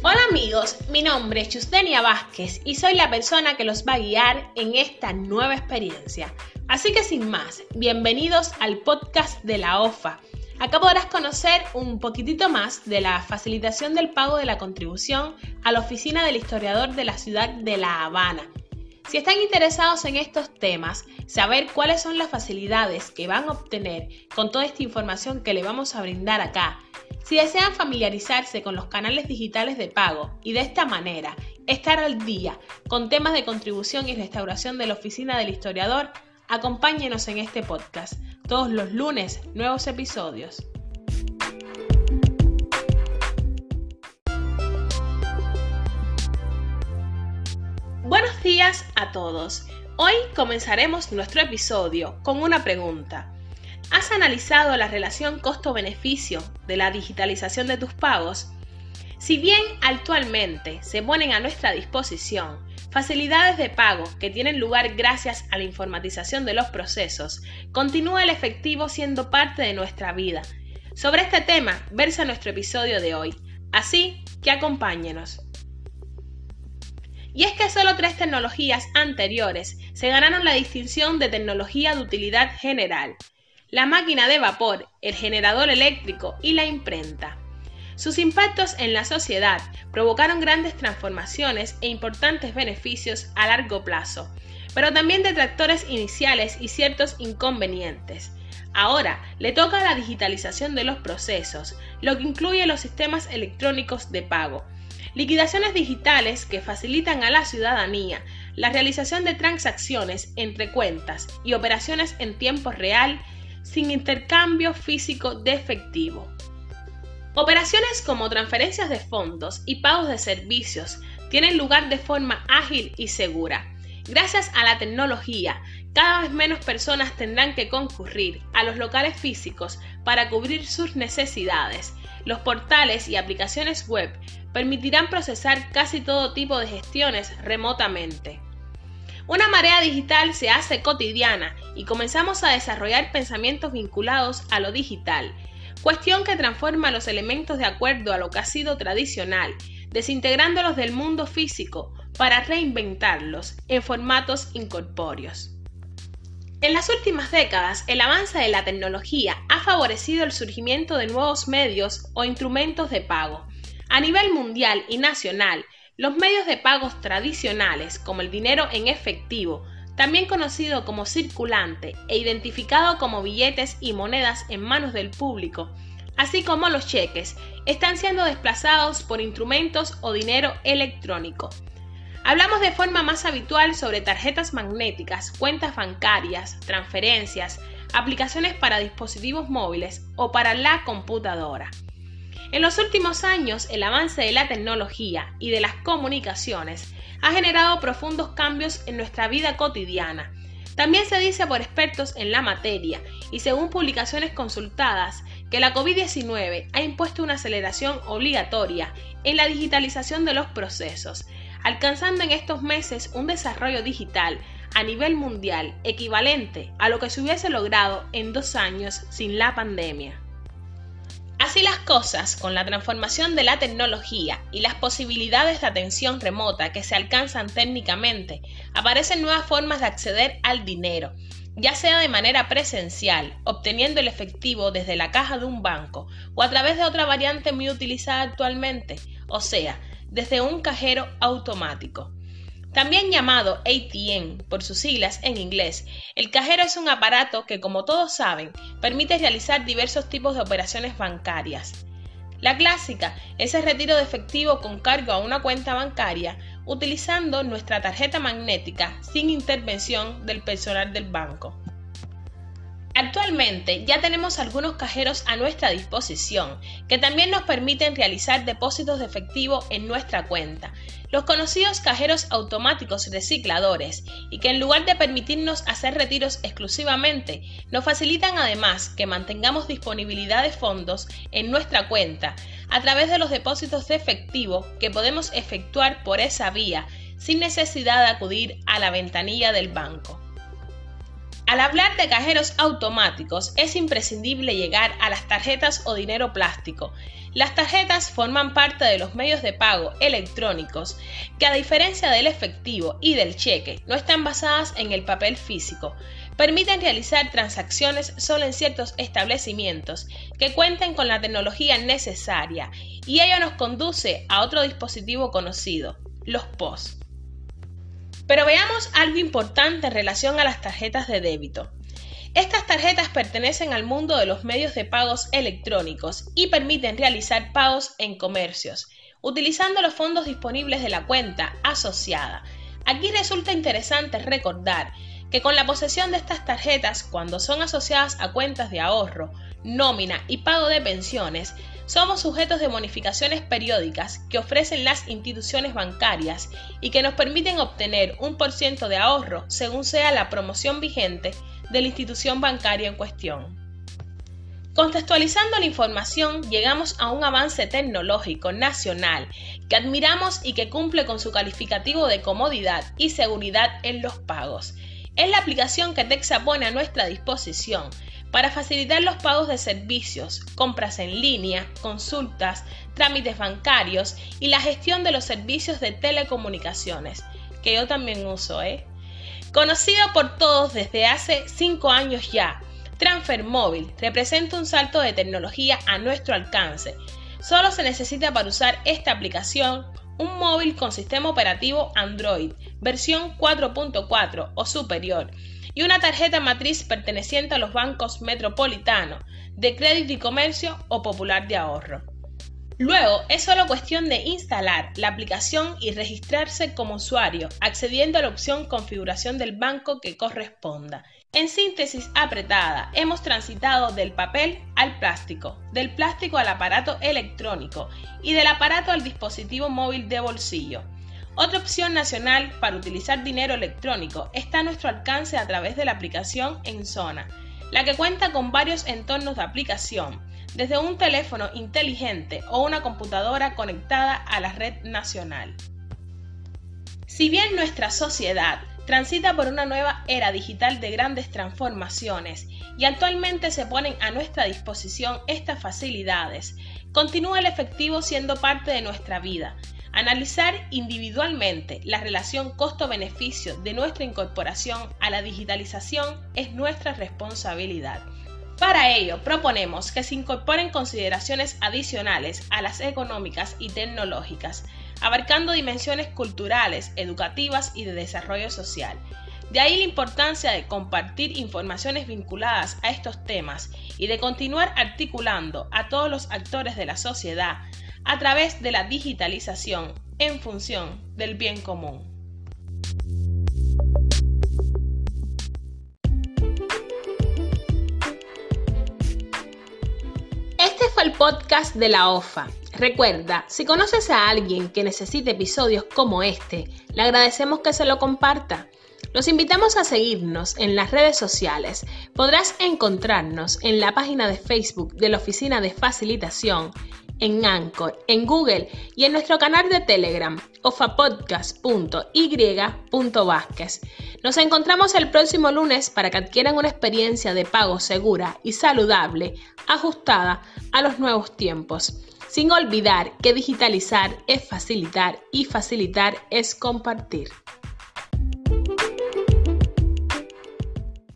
Hola amigos, mi nombre es Justenia Vázquez y soy la persona que los va a guiar en esta nueva experiencia. Así que sin más, bienvenidos al podcast de la OFA. Acá podrás conocer un poquitito más de la facilitación del pago de la contribución a la oficina del historiador de la ciudad de La Habana. Si están interesados en estos temas, saber cuáles son las facilidades que van a obtener con toda esta información que le vamos a brindar acá si desean familiarizarse con los canales digitales de pago y de esta manera estar al día con temas de contribución y restauración de la oficina del historiador, acompáñenos en este podcast. Todos los lunes, nuevos episodios. Buenos días a todos. Hoy comenzaremos nuestro episodio con una pregunta. ¿Has analizado la relación costo-beneficio de la digitalización de tus pagos? Si bien actualmente se ponen a nuestra disposición facilidades de pago que tienen lugar gracias a la informatización de los procesos, continúa el efectivo siendo parte de nuestra vida. Sobre este tema versa nuestro episodio de hoy, así que acompáñenos. Y es que solo tres tecnologías anteriores se ganaron la distinción de tecnología de utilidad general, la máquina de vapor, el generador eléctrico y la imprenta. Sus impactos en la sociedad provocaron grandes transformaciones e importantes beneficios a largo plazo, pero también detractores iniciales y ciertos inconvenientes. Ahora le toca la digitalización de los procesos, lo que incluye los sistemas electrónicos de pago, liquidaciones digitales que facilitan a la ciudadanía la realización de transacciones entre cuentas y operaciones en tiempo real sin intercambio físico de efectivo. Operaciones como transferencias de fondos y pagos de servicios tienen lugar de forma ágil y segura. Gracias a la tecnología, cada vez menos personas tendrán que concurrir a los locales físicos para cubrir sus necesidades. Los portales y aplicaciones web permitirán procesar casi todo tipo de gestiones remotamente. Una marea digital se hace cotidiana y comenzamos a desarrollar pensamientos vinculados a lo digital, cuestión que transforma los elementos de acuerdo a lo que ha sido tradicional, desintegrándolos del mundo físico para reinventarlos en formatos incorpóreos. En las últimas décadas, el avance de la tecnología ha favorecido el surgimiento de nuevos medios o instrumentos de pago. A nivel mundial y nacional, los medios de pagos tradicionales, como el dinero en efectivo, también conocido como circulante e identificado como billetes y monedas en manos del público, así como los cheques, están siendo desplazados por instrumentos o dinero electrónico. Hablamos de forma más habitual sobre tarjetas magnéticas, cuentas bancarias, transferencias, aplicaciones para dispositivos móviles o para la computadora. En los últimos años, el avance de la tecnología y de las comunicaciones ha generado profundos cambios en nuestra vida cotidiana. También se dice por expertos en la materia y según publicaciones consultadas que la COVID-19 ha impuesto una aceleración obligatoria en la digitalización de los procesos, alcanzando en estos meses un desarrollo digital a nivel mundial equivalente a lo que se hubiese logrado en dos años sin la pandemia. Así las cosas, con la transformación de la tecnología y las posibilidades de atención remota que se alcanzan técnicamente, aparecen nuevas formas de acceder al dinero, ya sea de manera presencial, obteniendo el efectivo desde la caja de un banco, o a través de otra variante muy utilizada actualmente, o sea, desde un cajero automático. También llamado ATM por sus siglas en inglés, el cajero es un aparato que, como todos saben, permite realizar diversos tipos de operaciones bancarias. La clásica es el retiro de efectivo con cargo a una cuenta bancaria utilizando nuestra tarjeta magnética sin intervención del personal del banco. Actualmente ya tenemos algunos cajeros a nuestra disposición que también nos permiten realizar depósitos de efectivo en nuestra cuenta, los conocidos cajeros automáticos recicladores y que en lugar de permitirnos hacer retiros exclusivamente, nos facilitan además que mantengamos disponibilidad de fondos en nuestra cuenta a través de los depósitos de efectivo que podemos efectuar por esa vía sin necesidad de acudir a la ventanilla del banco. Al hablar de cajeros automáticos es imprescindible llegar a las tarjetas o dinero plástico. Las tarjetas forman parte de los medios de pago electrónicos que a diferencia del efectivo y del cheque no están basadas en el papel físico. Permiten realizar transacciones solo en ciertos establecimientos que cuenten con la tecnología necesaria y ello nos conduce a otro dispositivo conocido, los POS. Pero veamos algo importante en relación a las tarjetas de débito. Estas tarjetas pertenecen al mundo de los medios de pagos electrónicos y permiten realizar pagos en comercios, utilizando los fondos disponibles de la cuenta asociada. Aquí resulta interesante recordar que con la posesión de estas tarjetas, cuando son asociadas a cuentas de ahorro, nómina y pago de pensiones, somos sujetos de bonificaciones periódicas que ofrecen las instituciones bancarias y que nos permiten obtener un por ciento de ahorro según sea la promoción vigente de la institución bancaria en cuestión. Contextualizando la información, llegamos a un avance tecnológico nacional que admiramos y que cumple con su calificativo de comodidad y seguridad en los pagos. Es la aplicación que Texa pone a nuestra disposición para facilitar los pagos de servicios, compras en línea, consultas, trámites bancarios y la gestión de los servicios de telecomunicaciones, que yo también uso, ¿eh? Conocido por todos desde hace 5 años ya, Transfer Móvil representa un salto de tecnología a nuestro alcance. Solo se necesita para usar esta aplicación un móvil con sistema operativo Android, versión 4.4 o superior, y una tarjeta matriz perteneciente a los bancos Metropolitano, de Crédito y Comercio o Popular de Ahorro. Luego es solo cuestión de instalar la aplicación y registrarse como usuario, accediendo a la opción configuración del banco que corresponda. En síntesis apretada, hemos transitado del papel al plástico, del plástico al aparato electrónico y del aparato al dispositivo móvil de bolsillo. Otra opción nacional para utilizar dinero electrónico está a nuestro alcance a través de la aplicación En Zona, la que cuenta con varios entornos de aplicación, desde un teléfono inteligente o una computadora conectada a la red nacional. Si bien nuestra sociedad transita por una nueva era digital de grandes transformaciones y actualmente se ponen a nuestra disposición estas facilidades, continúa el efectivo siendo parte de nuestra vida, Analizar individualmente la relación costo-beneficio de nuestra incorporación a la digitalización es nuestra responsabilidad. Para ello, proponemos que se incorporen consideraciones adicionales a las económicas y tecnológicas, abarcando dimensiones culturales, educativas y de desarrollo social. De ahí la importancia de compartir informaciones vinculadas a estos temas y de continuar articulando a todos los actores de la sociedad a través de la digitalización en función del bien común. Este fue el podcast de la OFA. Recuerda, si conoces a alguien que necesite episodios como este, le agradecemos que se lo comparta. Los invitamos a seguirnos en las redes sociales. Podrás encontrarnos en la página de Facebook de la Oficina de Facilitación en Anchor, en Google y en nuestro canal de Telegram, ofapodcast.y.vázquez. Nos encontramos el próximo lunes para que adquieran una experiencia de pago segura y saludable, ajustada a los nuevos tiempos. Sin olvidar que digitalizar es facilitar y facilitar es compartir.